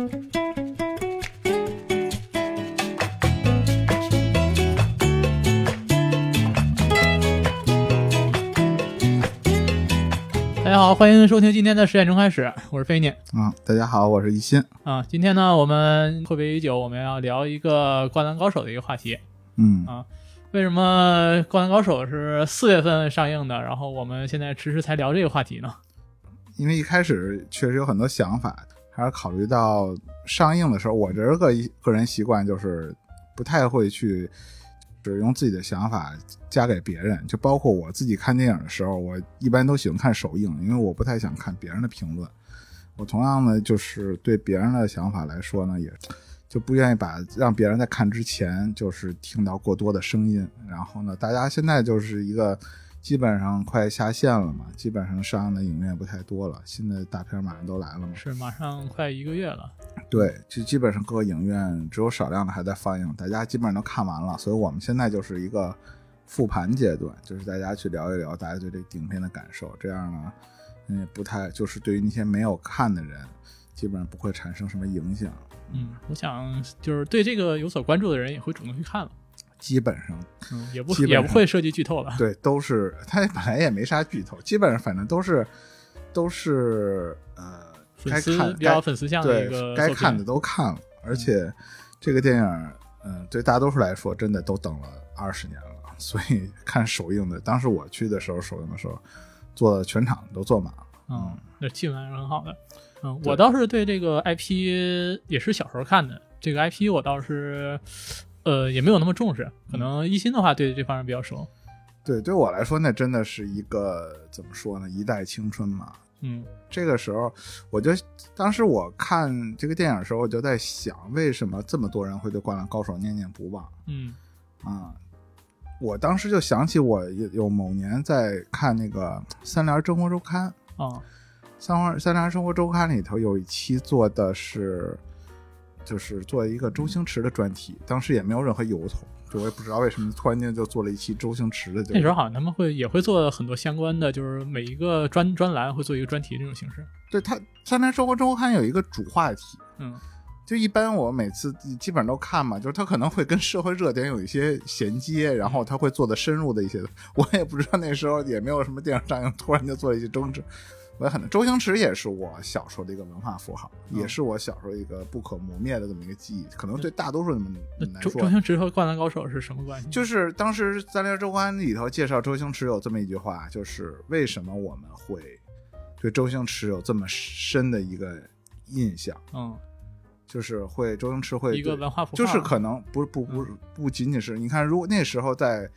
大家好，欢迎收听今天的十点钟开始，我是飞念啊、大家好，我是一心。啊。今天呢，我们阔别已久，我们要聊一个《灌篮高手》的一个话题。嗯啊为什么《灌篮高手》是四月份上映的，然后我们现在迟迟才聊这个话题呢？因为一开始确实有很多想法，还是考虑到上映的时候，我这个个人习惯就是不太会去只用自己的想法加给别人，就包括我自己看电影的时候，我一般都喜欢看首映，因为我不太想看别人的评论。我同样呢，就是对别人的想法来说呢，也就不愿意把让别人在看之前就是听到过多的声音。然后呢，大家现在就是一个基本上快下线了嘛，基本上上映的影院不太多了，新的大片马上都来了嘛。是马上快一个月了。对，就基本上各个影院只有少量的还在放映，大家基本上都看完了，所以我们现在就是一个复盘阶段，就是大家去聊一聊大家对这个影片的感受，这样呢，嗯，不太就是对于那些没有看的人，基本上不会产生什么影响，嗯，我想就是对这个有所关注的人也会主动去看了。基本上嗯，也不也不会涉及剧透了。对都是他本来也没啥剧透，基本上反正都是都是呃该看比较粉丝向的一对个该看的都看了，而且这个电影，嗯，对大多数来说，真的都等了二十年了。所以看首映的，当时我去的时候，首映的时候，坐全场都坐满了。嗯，那气氛还是很好的。嗯，我倒是对这个 IP 也是小时候看的，这个 IP 我倒是呃也没有那么重视，可能一心的话对这方面比较熟。对，对我来说，那真的是一个怎么说呢？一代青春嘛。嗯这个时候，我就当时我看这个电影的时候，我就在想，为什么这么多人会对《灌篮高手》念念不忘嗯啊？我当时就想起我有有某年在看那个《三联生活周刊》，哦三联三联生活周刊里头有一期做的是，就是做一个周星驰的专题，当时也没有任何由头，就我也不知道为什么突然间就做了一期周星驰的就是。那时候好像他们会也会做很多相关的，就是每一个专专栏会做一个专题这种形式。对他三联生活周刊有一个主话题，嗯就一般我每次基本上都看嘛，就是他可能会跟社会热点有一些衔接，然后他会做的深入的一些，我也不知道那时候也没有什么电影上映，突然就做了一些周星驰。我也很周星驰也是我小时候的一个文化符号，嗯。也是我小时候一个不可磨灭的这么一个记忆，可能对大多数人们来说，周周星驰和灌篮高手是什么关系？就是当时《三联周刊》里头介绍周星驰有这么一句话，就是为什么我们会对周星驰有这么深的一个印象，嗯。就是会周星驰会一个文化符号，就是可能不不不嗯。不仅仅是你看，如果那时候在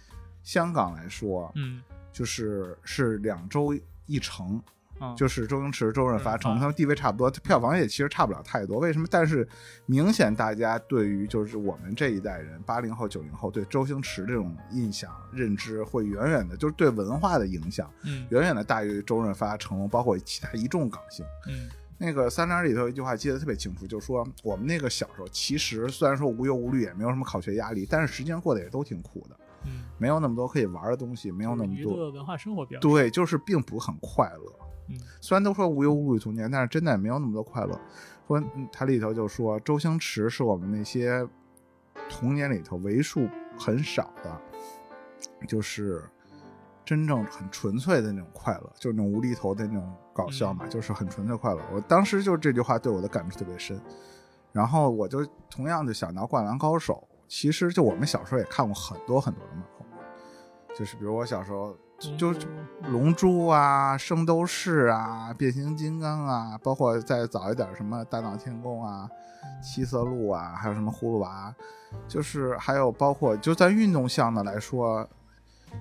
香港来说，嗯。就是是两周一成，啊就是周星驰、周润发成龙，他们地位差不多，票房也其实差不了太多。为什么？但是明显大家对于就是我们这一代人，八零后、九零后对周星驰这种印象认知会远远的，就是对文化的影响嗯远远的大于周润发、成龙，包括其他一众港星。嗯那个三联里头有一句话记得特别清楚，就说我们那个小时候，其实虽然说无忧无虑，也没有什么考学压力，但是实际上过得也都挺苦的，嗯，没有那么多可以玩的东西，没有那么多，娱乐文化生活比较对，就是并不很快乐。嗯虽然都说无忧无虑童年，但是真的也没有那么多快乐。说嗯它里头就说周星驰是我们那些童年里头为数很少的，就是真正很纯粹的那种快乐，就是那种无厘头的那种搞笑嘛，就是很纯粹快乐。我当时就这句话对我的感触特别深，然后我就同样就想到《灌篮高手》，其实就我们小时候也看过很多很多的漫画，就是比如我小时候就就龙珠啊、圣斗士啊、变形金刚啊，包括再早一点什么大闹天宫啊、七色鹿啊，还有什么葫芦娃，就是还有包括就在运动项的来说，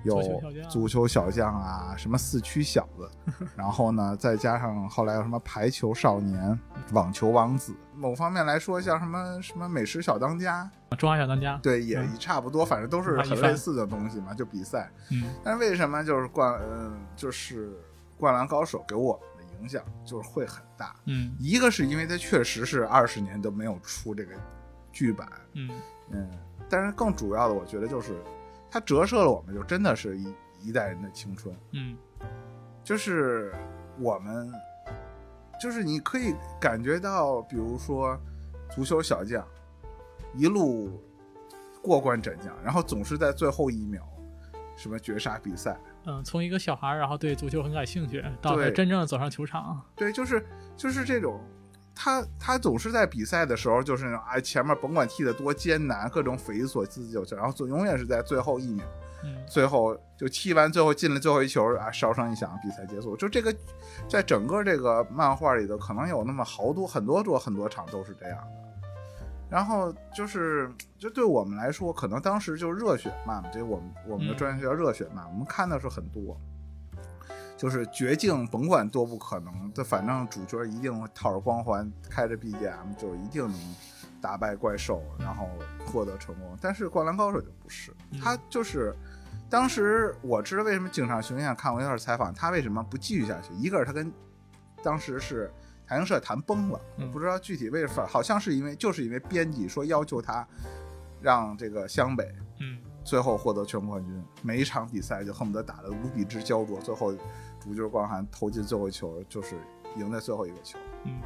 有足球小将啊，什么四驱小子，然后呢，再加上后来有什么排球少年、网球王子，某方面来说，像什么什么美食小当家，中华小当家，对，也嗯差不多，反正都是很类似的东西嘛，就比赛。嗯。但是为什么就是灌嗯就是灌篮高手给我们的影响就是会很大？嗯。一个是因为它确实是二十年都没有出这个剧版，嗯。嗯，但是更主要的，我觉得就是它折射了我们就真的是一一代人的青春，嗯就是我们，就是你可以感觉到，比如说足球小将，一路过关斩将，然后总是在最后一秒什么绝杀比赛。嗯，从一个小孩儿，然后对足球很感兴趣，到对真正走上球场，对，就是就是这种，他他总是在比赛的时候，就是那种哎，前面甭管踢得多艰难，各种匪夷所思就然后总永远是在最后一秒，嗯最后就踢完，最后进了最后一球啊，哨声一响，比赛结束。就这个，在整个这个漫画里头，可能有那么好多很多多很多场都是这样的。然后就是，就对我们来说，可能当时就是热血漫嘛，这我们我们的嗯专业叫热血漫，我们看的是很多，就是绝境，甭管多不可能，这反正主角一定会套着光环，开着 BGM 就一定能打败怪兽，然后获得成功。但是《灌篮高手》就不是，嗯他就是。当时我知道为什么井上雄彦看过一段采访，他为什么不继续下去？一个是他跟当时是台行社谈崩了，嗯我不知道具体为什么，好像是因为就是因为编辑说要求他让这个湘北嗯最后获得全国冠军，每一场比赛就恨不得打得无比之焦灼，最后主角光环投进最后一球，就是赢在最后一个球。嗯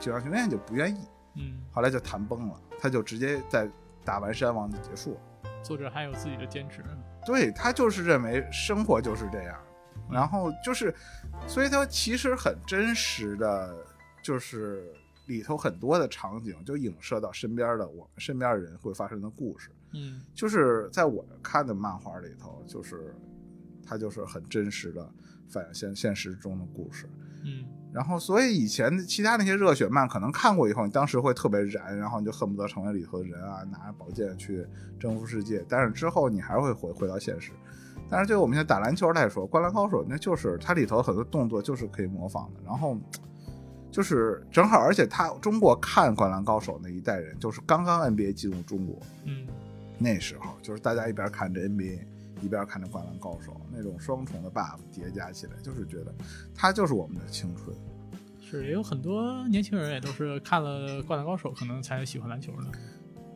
井上雄彦就不愿意，嗯，后来就谈崩了，他就直接在打完山王就结束了。作者还有自己的坚持，对他就是认为生活就是这样，然后就是，所以他其实很真实的，就是里头很多的场景就影射到身边的我们身边的人会发生的故事，嗯就是在我看的漫画里头，就是它就是很真实的反映现现实中的故事。嗯然后，所以以前的其他那些热血漫，可能看过以后，你当时会特别燃，然后你就恨不得成为里头的人啊，拿着宝剑去征服世界。但是之后你还是会回回到现实。但是对我们现在打篮球来说，《灌篮高手》那就是它里头很多动作就是可以模仿的。然后就是正好，而且他中国看《灌篮高手》那一代人，就是刚刚 NBA 进入中国嗯那时候，就是大家一边看着 NBA，一边看着《灌篮高手》，那种双重的 buff 叠加起来，就是觉得它就是我们的青春。是也有很多年轻人也都是看了《灌篮高手》，可能才喜欢篮球的。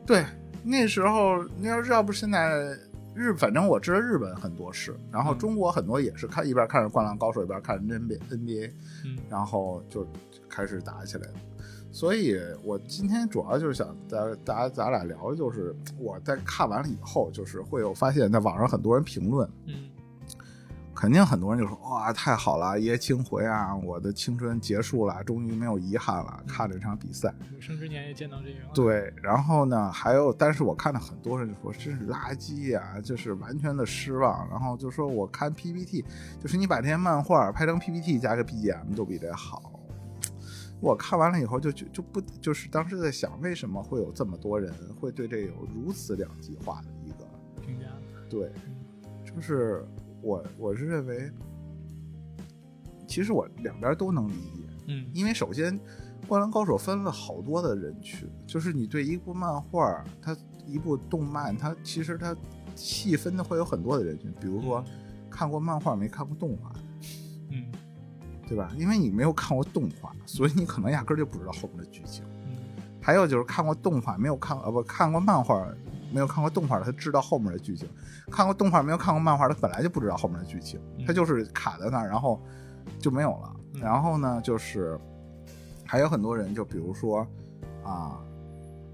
对，那时候你要是要不现在日，反正我知道日本很多是，然后嗯中国很多也是看一边看着《灌篮高手》，一边看着 NBA NBA，嗯然后就开始打起来了。所以我今天主要就是想咱咱咱俩聊，就是我在看完了以后，就是会有发现，在网上很多人评论，嗯肯定很多人就说哇太好了，一夜青回啊，我的青春结束了，终于没有遗憾了，看了这场比赛。有生之年也见到这个。，对，然后呢，还有，但是我看到很多人就说真是垃圾呀、就是完全的失望。然后就说我看 PPT，就是你把这些漫画拍成 PPT 加个 BGM 都比这好。我看完了以后就就就不就是当时在想，为什么会有这么多人会对这有如此两极化的一个评价。对，就是我我是认为，其实我两边都能理解，嗯因为首先，《灌篮高手》分了好多的人群，就是你对一部漫画，它一部动漫，它其实它细分的会有很多的人群，比如说看过漫画没看过动画，嗯对吧？因为你没有看过动画，所以你可能压根儿就不知道后面的剧情。嗯还有就是看过动画没有看呃不看过漫画没有看过动画的，他知道后面的剧情；看过动画没有看过漫画的，本来就不知道后面的剧情，嗯他就是卡在那儿，然后就没有了。嗯然后呢，就是还有很多人，就比如说啊，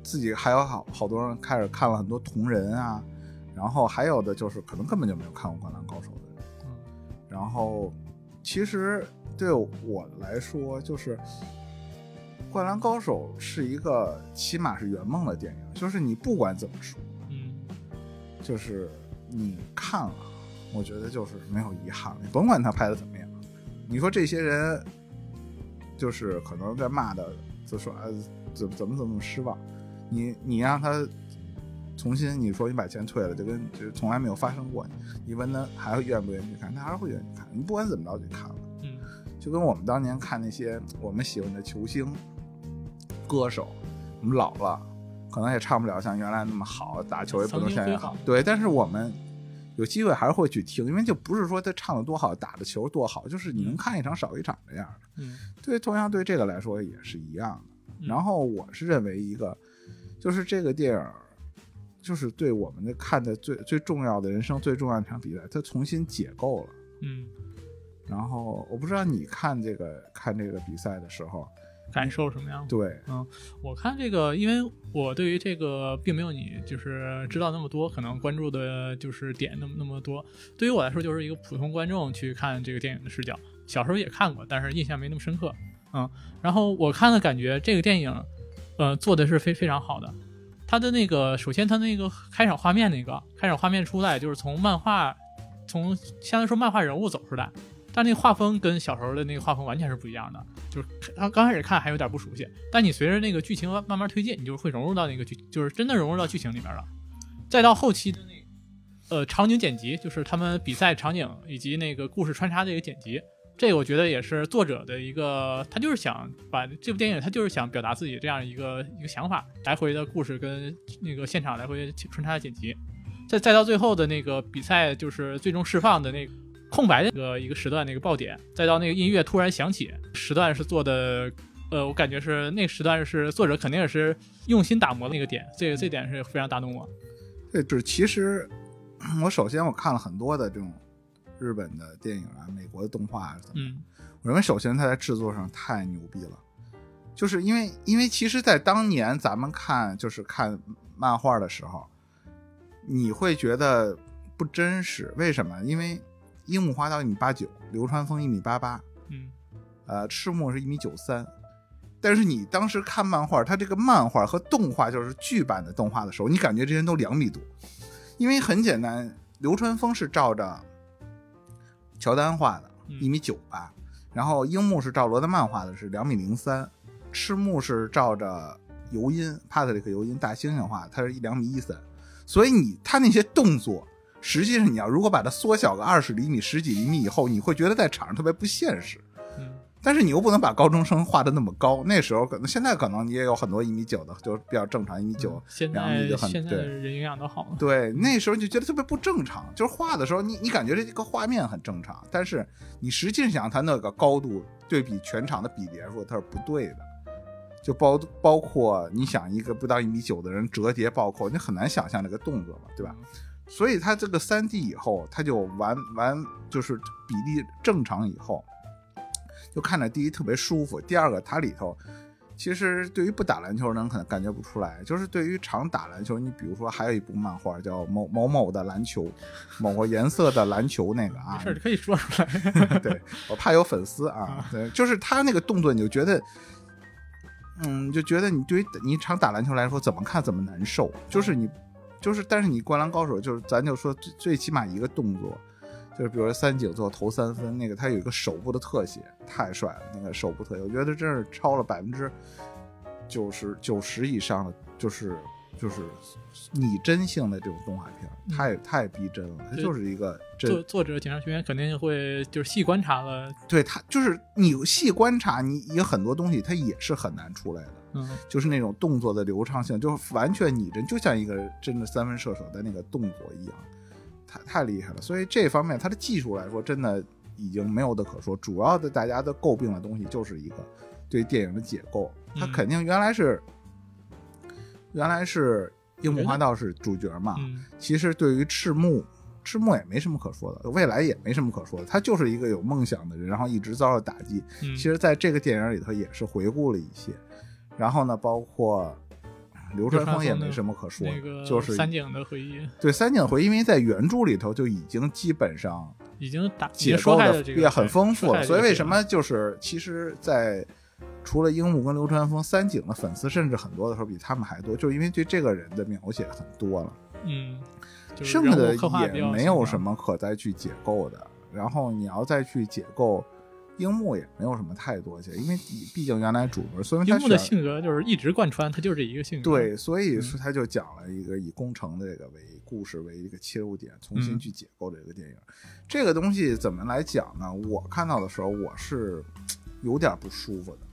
自己还有好好多人开始看了很多同人啊，然后还有的就是可能根本就没有看过《灌篮高手》的人。嗯然后，其实对我来说，就是《灌篮高手》是一个起码是圆梦的电影，就是你不管怎么说，嗯就是你看了，我觉得就是没有遗憾了，你甭管他拍的怎么样。你说这些人，就是可能在骂的，就说啊怎么怎么怎么失望，你你让他重新你说你把钱退了，就跟就从来没有发生过，你问他还会愿不愿意去看，他还是会愿意看，你不管怎么着就看了。嗯就跟我们当年看那些我们喜欢的球星、歌手，我们老了，可能也唱不了像原来那么好，打球也不能像原来好。对，但是我们有机会还是会去听，因为就不是说他唱的多好，打的球多好，就是你能看一场少一场这样的。嗯对，同样对这个来说也是一样的。嗯然后我是认为一个，就是这个电影，就是对我们的看的最最重要的人生最重要的一场比赛，它重新解构了。嗯然后我不知道你看这个看这个比赛的时候，感受什么样对，嗯，我看这个，因为我对于这个并没有你就是知道那么多，可能关注的就是点那么那么多。对于我来说，就是一个普通观众去看这个电影的视角。小时候也看过，但是印象没那么深刻。嗯，然后我看的感觉，这个电影，呃，做的是非非常好的。它的那个，首先它那个开场画面，那个开场画面出来，就是从漫画，从相当于说漫画人物走出来，但那画风跟小时候的那个画风完全是不一样的。就是他刚开始看还有点不熟悉，但你随着那个剧情慢慢推进，你就会融入到那个剧，就是真的融入到剧情里面了。再到后期的那，呃，场景剪辑，就是他们比赛场景以及那个故事穿插的一个剪辑。这个我觉得也是作者的一个，他就是想把这部电影，他就是想表达自己这样一个一个想法，来回的故事跟那个现场来回穿插的剪辑，再再到最后的那个比赛，就是最终释放的那个空白的一个一个时段那个爆点，再到那个音乐突然响起，时段是做的，呃，我感觉是那个时段是作者肯定也是用心打磨的那个点，这个这点是非常打动我。对，就是其实我首先我看了很多的这种。日本的电影啊，美国的动画啊，嗯，我认为首先它在制作上太牛逼了，就是因为因为其实，在当年咱们看就是看漫画的时候，你会觉得不真实，为什么？因为樱木花道一米八九，流川枫一米八八，嗯，呃，赤木是一米九三，但是你当时看漫画，它这个漫画和动画就是剧版的动画的时候，你感觉这些人都两米多，因为很简单，流川枫是照着。乔丹画的，一米九八，然后樱木是照罗德曼画的，是两米零三，赤木是照着尤因帕特里克尤因大猩猩画，他是一两米一三，所以你他那些动作，实际上你要如果把它缩小个二十厘米、十几厘米以后，你会觉得在场上特别不现实。但是你又不能把高中生画的那么高，那时候可能现在可能你也有很多一米九的，就比较正常，一米九两米就很对。人营养都好。对，那时候就觉得特别不正常，就是画的时候你你感觉这个画面很正常，但是你实际上它那个高度对比全场的比例来说它是不对的，就包包括你想一个不到一米九的人折叠暴扣，你很难想象这个动作嘛，对吧？所以它这个三 D 以后，它就完完就是比例正常以后。就看着第一特别舒服，第二个它里头，其实对于不打篮球的人可能感觉不出来，就是对于常打篮球，你比如说还有一部漫画叫某某某的篮球，某个颜色的篮球那个啊，事可以说出来，对我怕有粉丝啊，对，就是他那个动作你就觉得，嗯，就觉得你对于你常打篮球来说怎么看怎么难受，就是你，就是但是你灌篮高手就是咱就说最最起码一个动作。就是比如说三井做投三分那个，他有一个手部的特写，太帅了。那个手部特写，我觉得真是超了百分之九十九十以上的，就是就是拟真性的这种动画片，太太逼真了。它就是一个作作者警察学员肯定会就是细观察了。对他就是你细观察，你有很多东西它也是很难出来的。嗯，就是那种动作的流畅性，就是完全拟真，就像一个真的三分射手的那个动作一样。太太厉害了，所以这方面它的技术来说，真的已经没有的可说。主要的大家的诟病的东西，就是一个对电影的解构。它肯定原来是原来是樱木花道是主角嘛，其实对于赤木，赤木也没什么可说的，未来也没什么可说的。他就是一个有梦想的人，然后一直遭到打击。其实在这个电影里头也是回顾了一些，然后呢，包括。流川枫也没什么可说的，就是三井的回忆。对三井的回忆，因为在原著里头就已经基本上已经打解说的也很丰富了，所以为什么就是其实，在除了樱木跟流川枫，三井的粉丝甚至很多的时候比他们还多，就是因为对这个人的描写很多了。嗯，剩下的也没有什么可再去解构的。然后你要再去解构。樱木也没有什么太多去，因为毕竟原来主角，所以樱木的性格就是一直贯穿，他就是这一个性格。对，所以说他就讲了一个以工程的这个为故事为一个切入点，重新去解构这个电影。这个东西怎么来讲呢？我看到的时候，我是有点不舒服的。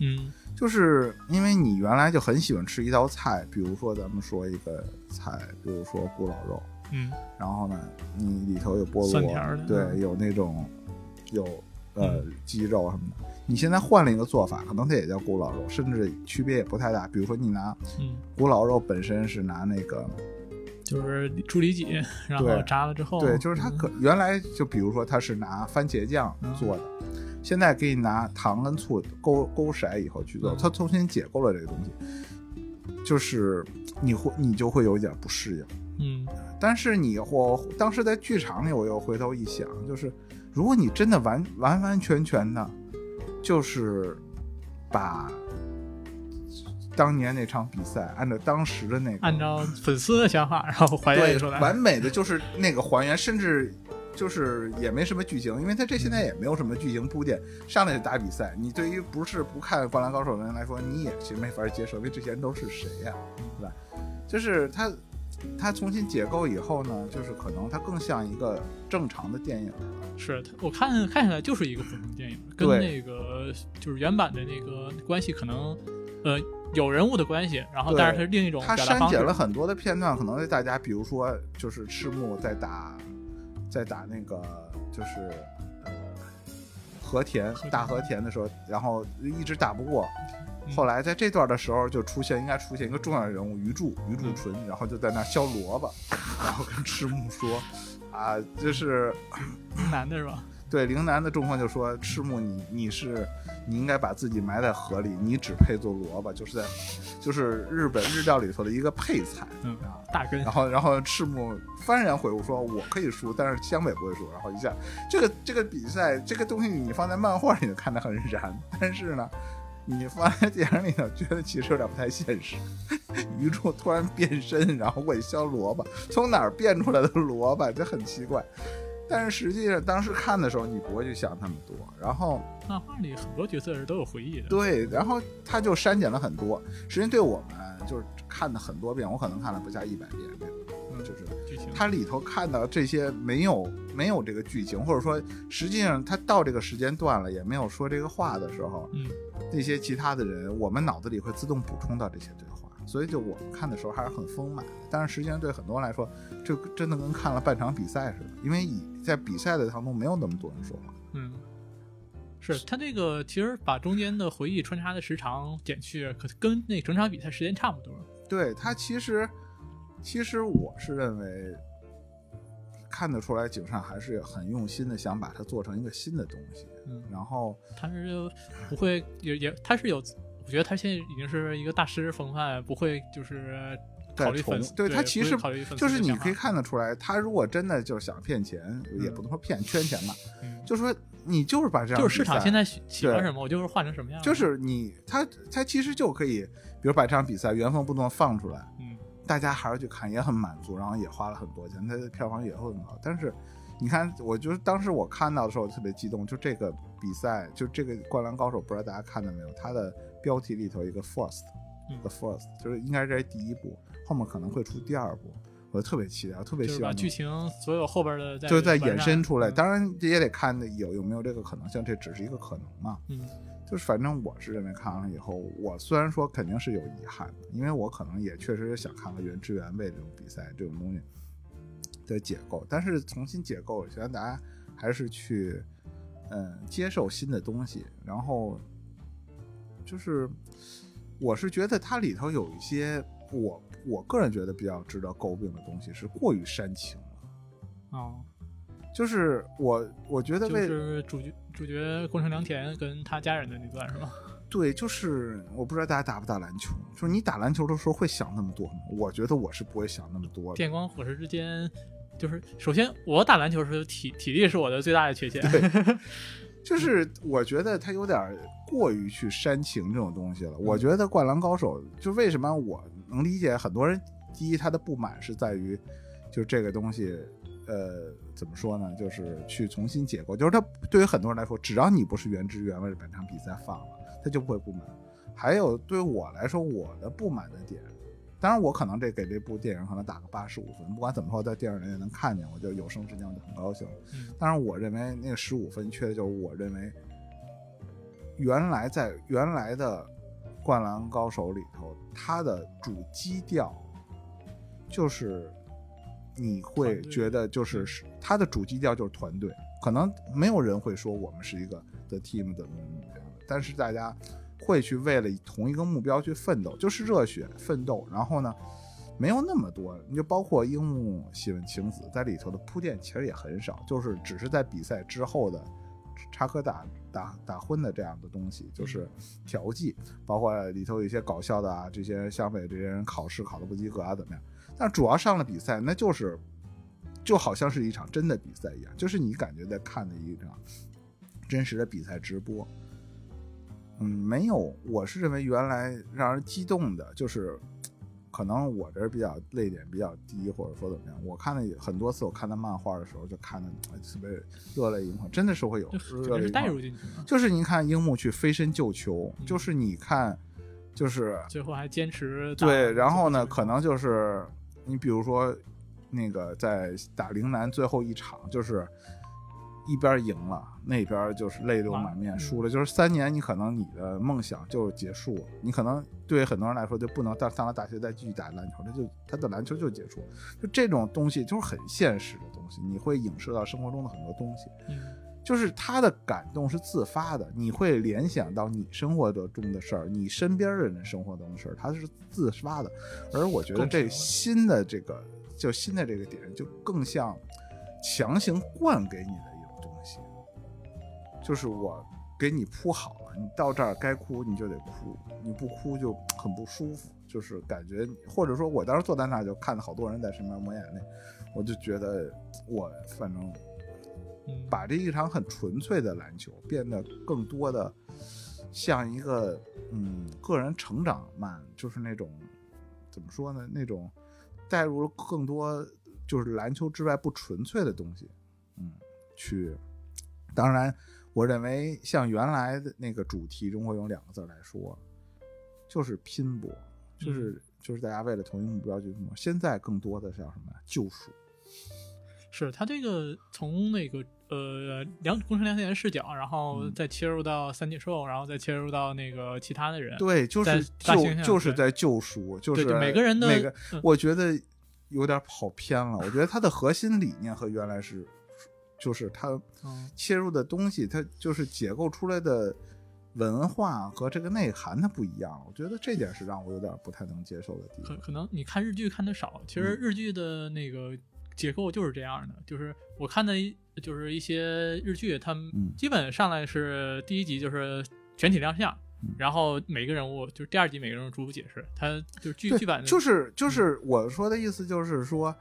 嗯，就是因为你原来就很喜欢吃一道菜，比如说咱们说一个菜，比如说古老肉。嗯，然后呢，你里头有菠萝，对，有那种有。呃，鸡肉什么的，你现在换了一个做法，可能它也叫古老肉，甚至区别也不太大。比如说，你拿古老肉本身是拿那个，就是猪里脊，然后炸了之后，对，就是它可原来就比如说它是拿番茄酱做的，现在给你拿糖跟醋勾勾筛以后去做，嗯它重新解构了这个东西，就是你会你就会有一点不适应。嗯但是你我当时在剧场里，我又回头一想，就是如果你真的完完完全全的，就是把当年那场比赛按照当时的那个按照粉丝的想法，然后还原出来。完美的就是那个还原，甚至就是也没什么剧情，因为他这现在也没有什么剧情铺垫，上来就打比赛。你对于不是不看《灌篮高手》的人来说，你也其实没法接受，因为这些人都是谁呀、对吧？就是他他重新解构以后呢，就是可能他更像一个正常的电影了。是它我看看起来就是一个普通电影，跟那个就是原版的那个关系可能呃有人物的关系，然后但是它是另一种他表达方式删减了。很多的片段，可能大家比如说就是赤木在打在打那个就是呃和田大和田的时候，然后一直打不过。嗯后来在这段的时候就出现，应该出现一个重要人物鱼柱鱼柱纯，然后就在那削萝卜，然后跟赤木说啊，就是陵南的是吧？对陵南的状况就说赤木你你是你应该把自己埋在河里，你只配做萝卜，就是在就是日本日料里头的一个配菜。嗯啊，大根然后然后赤木幡然悔悟说：“我可以输，但是湘北不会输。”然后一下，这个这个比赛这个东西你放在漫画里头看得很燃，但是呢，你放在电影里头觉得其实有点不太现实。鱼柱突然变身，然后会削萝卜，从哪儿变出来的萝卜？这很奇怪。但是实际上当时看的时候，你不会去想那么多。然后漫画里很多角色是都有回忆的。对，然后他就删减了很多。实际上对我们就是看的很多遍，我可能看了不下一百遍就是剧情它里头看到这些没有没有这个剧情，或者说实际上他到这个时间段了也没有说这个话的时候，嗯那些其他的人，我们脑子里会自动补充到这些对话，所以就我们看的时候还是很丰满的。但是实际上对很多人来说，就真的跟看了半场比赛似的，因为以在比赛的当中没有那么多人说话。嗯，是他这个其实把中间的回忆穿插的时长减去，可跟那整场比赛时间差不多。对他其实，其实我是认为看得出来，井上还是很用心的想把它做成一个新的东西。嗯，然后他是不会也也他是有，我觉得他现在已经是一个大师风范，不会就是考虑粉丝，对他其实考虑就是你可以看得出来，他如果真的就是想骗钱，也不能说骗圈钱吧，嗯就说你就是把这样就是市场现在喜喜欢什么，我就是换成什么样。就是你他他其实就可以，比如把这场比赛原封不动放出来，嗯大家还是去看，也很满足，然后也花了很多钱，他的票房也会很高。但是你看，我就是当时我看到的时候特别激动，就这个比赛，就这个《灌篮高手》，不知道大家看到没有？他的标题里头一个 first，嗯 the first，就是应该是这是第一部，后面可能会出第二部，我特别期待，我特别希望能把剧情所有后边的再就在衍完善生出来。嗯当然这也得看有有没有这个可能性，这只是一个可能嘛。嗯就是反正我是认为看完了以后，我虽然说肯定是有遗憾的，因为我可能也确实想看看原汁原味这种比赛这种东西的解构，但是重新解构，我觉得大家还是去嗯接受新的东西，然后就是我是觉得它里头有一些我我个人觉得比较值得诟病的东西是过于煽情了，哦，就是我我觉得就、是主角主角宫城良田跟他家人的那段是吧？对，就是我不知道大家打不打篮球，就是你打篮球的时候会想那么多吗？我觉得我是不会想那么多的。电光火石之间，就是首先我打篮球的时候体体力是我的最大的缺陷。就是我觉得他有点过于去煽情这种东西了。我觉得《灌篮高手》就为什么我能理解很多人，第一他的不满是在于，就这个东西，呃，怎么说呢？就是去重新解构，就是他对于很多人来说，只要你不是原汁原味的本场比赛放了，他就不会不满。还有对于我来说，我的不满的点。当然，我可能这给这部电影可能打个八十五分，不管怎么说，在电影里也能看见，我就有生之年我就很高兴。嗯。当然，我认为那个十五分缺的就是我认为原来在原来的《灌篮高手》里头，它的主基调就是你会觉得就是是它的主基调就是团队，可能没有人会说我们是一个的 team 怎么怎么样，但是大家会去为了同一个目标去奋斗，就是热血奋斗。然后呢，没有那么多，你就包括樱木喜欢晴子在里头的铺垫其实也很少，就是只是在比赛之后的插科打打打诨的这样的东西，就是调剂，包括里头有一些搞笑的啊，这些湘北这些人考试考的不及格啊怎么样？但主要上了比赛，那就是就好像是一场真的比赛一样，就是你感觉在看的一场真实的比赛直播。嗯，没有，我是认为原来让人激动的，就是可能我这比较泪点比较低，或者说怎么样。我看了很多次，我看他漫画的时候就看的特别热泪盈眶，真的是会有就是带入进去。就是你看樱木去飞身救球，就是你看，就是最后还坚持对，然后呢，可能就是你比如说那个在打陵南最后一场，就是。一边赢了，那边就是泪流满面；输了，就是三年，你可能你的梦想就结束了。你可能对很多人来说就不能到上了大学再继续打篮球，他就他的篮球就结束。就这种东西就是很现实的东西，你会影射到生活中的很多东西。就是他的感动是自发的，你会联想到你生活中的事儿，你身边的人生活中的事儿，他是自发的。而我觉得这新的这个就新的这个点，就更像强行灌给你的。就是我给你铺好了，你到这儿该哭你就得哭，你不哭就很不舒服，就是感觉，或者说我当时坐在那儿就看到好多人在身边抹眼泪，我就觉得我反正把这一场很纯粹的篮球变得更多的像一个嗯个人成长漫，就是那种怎么说呢？那种带入了更多就是篮球之外不纯粹的东西，嗯，去当然。我认为像原来的那个主题中会用两个字来说，就是拼搏，就是就是大家为了同一目标去拼搏。现在更多的是叫什么？救赎。是他这个从那个呃两工程两千视角，然后再切入到三体兽，然后再切入到那个其他的人。对，就是救，就是在救赎，就是每个人的每个，我觉得有点跑偏了。我觉得他的核心理念和原来是。就是它切入的东西，它就是解构出来的文化和这个内涵，它不一样。我觉得这点是让我有点不太能接受的地方。可可能你看日剧看的少，其实日剧的那个结构就是这样的。就是我看的，就是一些日剧，他们基本上来是第一集就是全体亮相，然后每个人物就是第二集每个人物逐步解释。他就是剧剧版，就是就是我说的意思，就是说。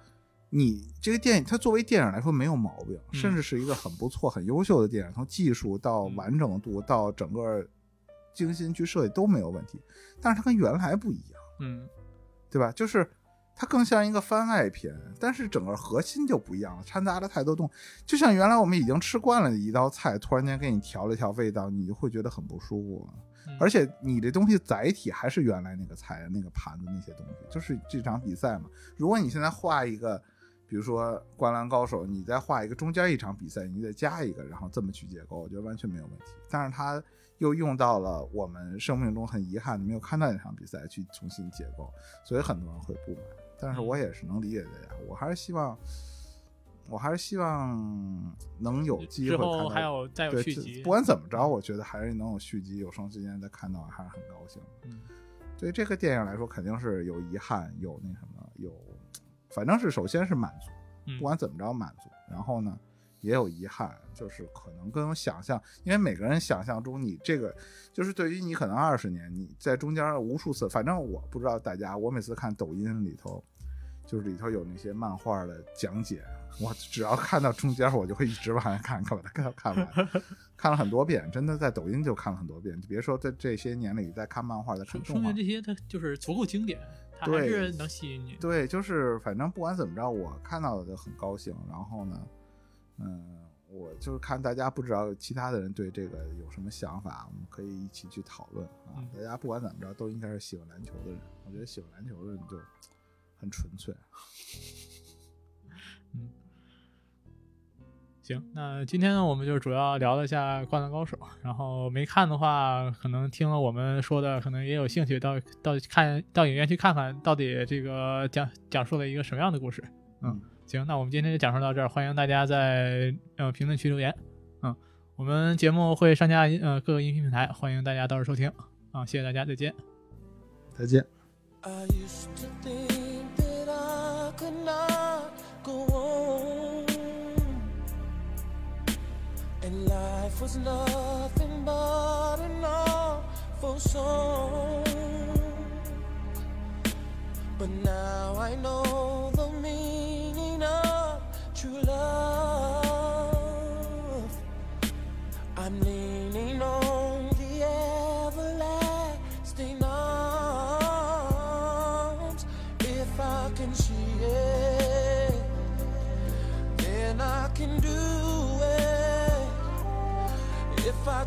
你这个电影，它作为电影来说没有毛病，甚至是一个很不错、很优秀的电影，从技术到完整度到整个精心去设计都没有问题。但是它跟原来不一样，嗯，对吧？就是它更像一个番外篇，但是整个核心就不一样了，掺杂了太多东西。就像原来我们已经吃惯了一道菜，突然间给你调了一调味道，你就会觉得很不舒服。而且你这东西载体还是原来那个菜、那个盘子那些东西，就是这场比赛嘛。如果你现在画一个。比如说《灌篮高手》，你再画一个中间一场比赛，你再加一个，然后这么去结构，我觉得完全没有问题。但是他又用到了我们生命中很遗憾的没有看到那场比赛去重新结构，所以很多人会不满。但是我也是能理解大家，我还是希望，我还是希望能有机会看到。还有再有续集。不管怎么着，我觉得还是能有续集，有生之年再看到还是很高兴。嗯，对这个电影来说，肯定是有遗憾，有那什么，有。反正是首先是满足，不管怎么着满足，然后呢也有遗憾，就是可能跟我想象，因为每个人想象中你这个就是对于你可能二十年你在中间无数次，反正我不知道大家，我每次看抖音里头，就是里头有那些漫画的讲解，我只要看到中间我就会一直往下看，看把它看看完，看了很多遍，真的在抖音就看了很多遍，别说在这些年里在看漫画在看动画，说明这些它就是足够经典。还是能吸引你。对，就是反正不管怎么着，我看到的就很高兴。然后呢，嗯，我就是看大家不知道其他的人对这个有什么想法，我们可以一起去讨论啊。大家不管怎么着，都应该是喜欢篮球的人。我觉得喜欢篮球的人就很纯粹。行，那今天呢，我们就主要聊了一下《灌篮高手》，然后没看的话，可能听了我们说的，可能也有兴趣到到看到影院去看看到底这个讲讲述了一个什么样的故事。嗯，行，那我们今天就讲述到这儿，欢迎大家在呃评论区留言。嗯，我们节目会上架呃各个音频平台，欢迎大家到时候收听。啊，谢谢大家，再见。再见。And life was nothing but an awful song. But now I know